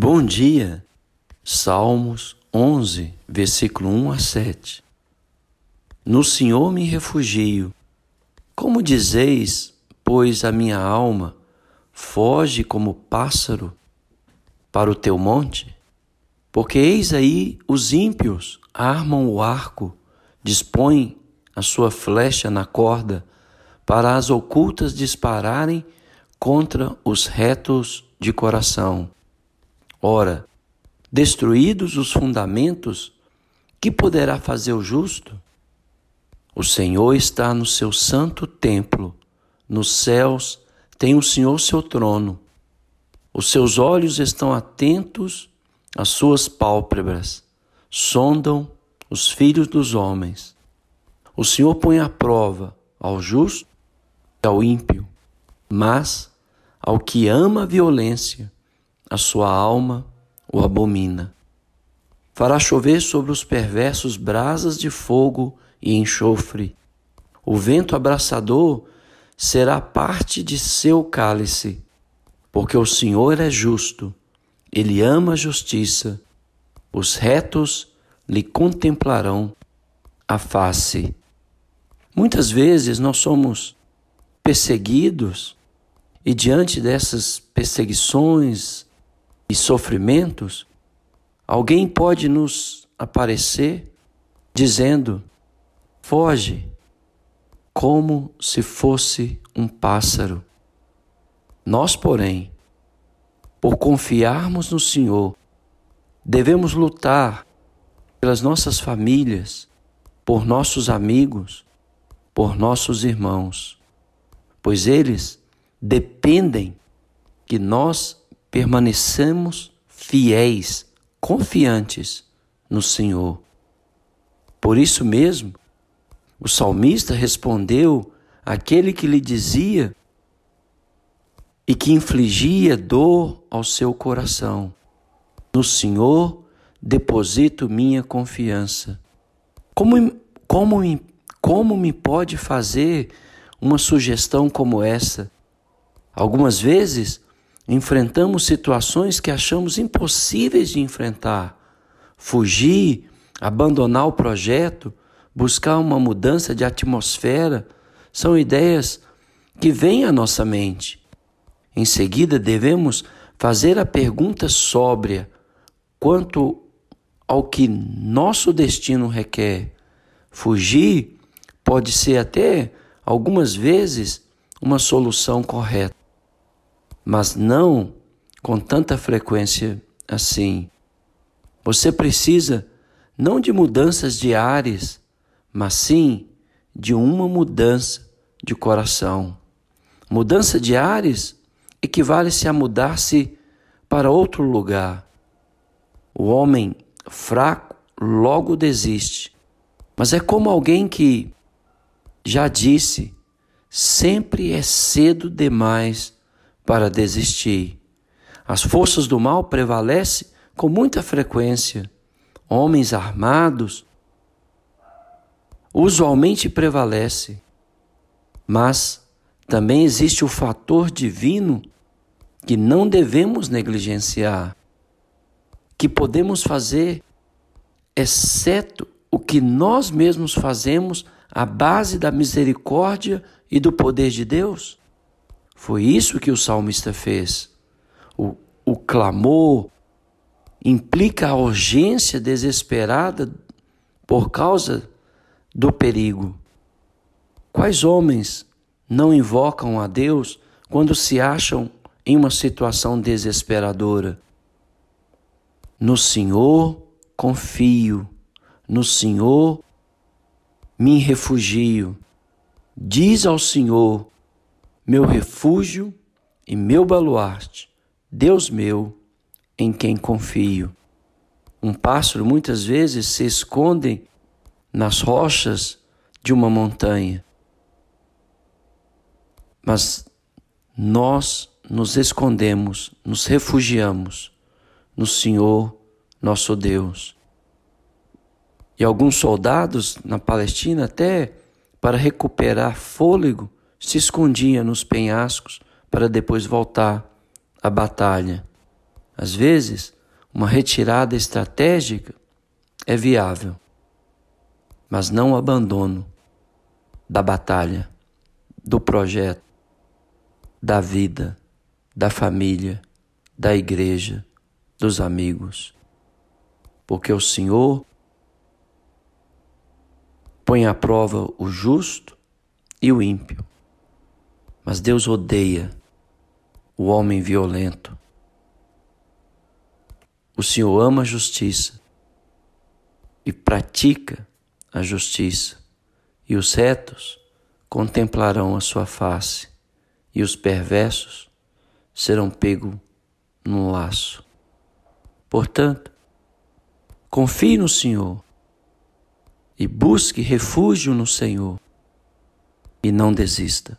Bom dia. Salmos 11, versículo 1 a 7. No Senhor me refugio. Como dizeis, pois a minha alma foge como pássaro para o teu monte? Porque eis aí os ímpios armam o arco, dispõem a sua flecha na corda, para as ocultas dispararem contra os retos de coração. Ora, destruídos os fundamentos, que poderá fazer o justo? O Senhor está no seu santo templo, nos céus tem o Senhor seu trono. Os seus olhos estão atentos às suas pálpebras, sondam os filhos dos homens. O Senhor põe à prova ao justo e ao ímpio, mas ao que ama a violência a sua alma o abomina. Fará chover sobre os perversos brasas de fogo e enxofre. O vento abraçador será parte de seu cálice, porque o Senhor é justo, ele ama a justiça. Os retos lhe contemplarão a face. Muitas vezes nós somos perseguidos e diante dessas perseguições, e sofrimentos, alguém pode nos aparecer dizendo: foge, como se fosse um pássaro. Nós, porém, por confiarmos no Senhor, devemos lutar pelas nossas famílias, por nossos amigos, por nossos irmãos, pois eles dependem que nós permanecemos fiéis, confiantes no Senhor. Por isso mesmo, o salmista respondeu àquele que lhe dizia e que infligia dor ao seu coração: No Senhor deposito minha confiança. Como, como, como me pode fazer uma sugestão como essa? Algumas vezes enfrentamos situações que achamos impossíveis de enfrentar. Fugir, abandonar o projeto, buscar uma mudança de atmosfera, são ideias que vêm à nossa mente. Em seguida, devemos fazer a pergunta sóbria quanto ao que nosso destino requer. Fugir pode ser até, algumas vezes, uma solução correta mas não com tanta frequência assim. Você precisa não de mudanças diárias, mas sim de uma mudança de coração. Mudança diárias equivale-se a mudar-se para outro lugar. O homem fraco logo desiste, mas é como alguém que já disse: sempre é cedo demais para desistir. As forças do mal prevalecem com muita frequência. Homens armados usualmente prevalece, mas também existe o fator divino que não devemos negligenciar, que podemos fazer, exceto o que nós mesmos fazemos à base da misericórdia e do poder de Deus. Foi isso que o salmista fez. O, o clamor implica a urgência desesperada por causa do perigo. Quais homens não invocam a Deus quando se acham em uma situação desesperadora? No Senhor confio, no Senhor me refugio. Diz ao Senhor: meu refúgio e meu baluarte, Deus meu, em quem confio. Um pássaro muitas vezes se esconde nas rochas de uma montanha, mas nós nos escondemos, nos refugiamos no Senhor nosso Deus. E alguns soldados na Palestina, até para recuperar fôlego, se escondia nos penhascos para depois voltar à batalha. Às vezes, uma retirada estratégica é viável, mas não o abandono da batalha, do projeto, da vida, da família, da igreja, dos amigos. Porque o Senhor põe à prova o justo e o ímpio. Mas Deus odeia o homem violento. O Senhor ama a justiça e pratica a justiça, e os retos contemplarão a sua face, e os perversos serão pegos num laço. Portanto, confie no Senhor e busque refúgio no Senhor e não desista.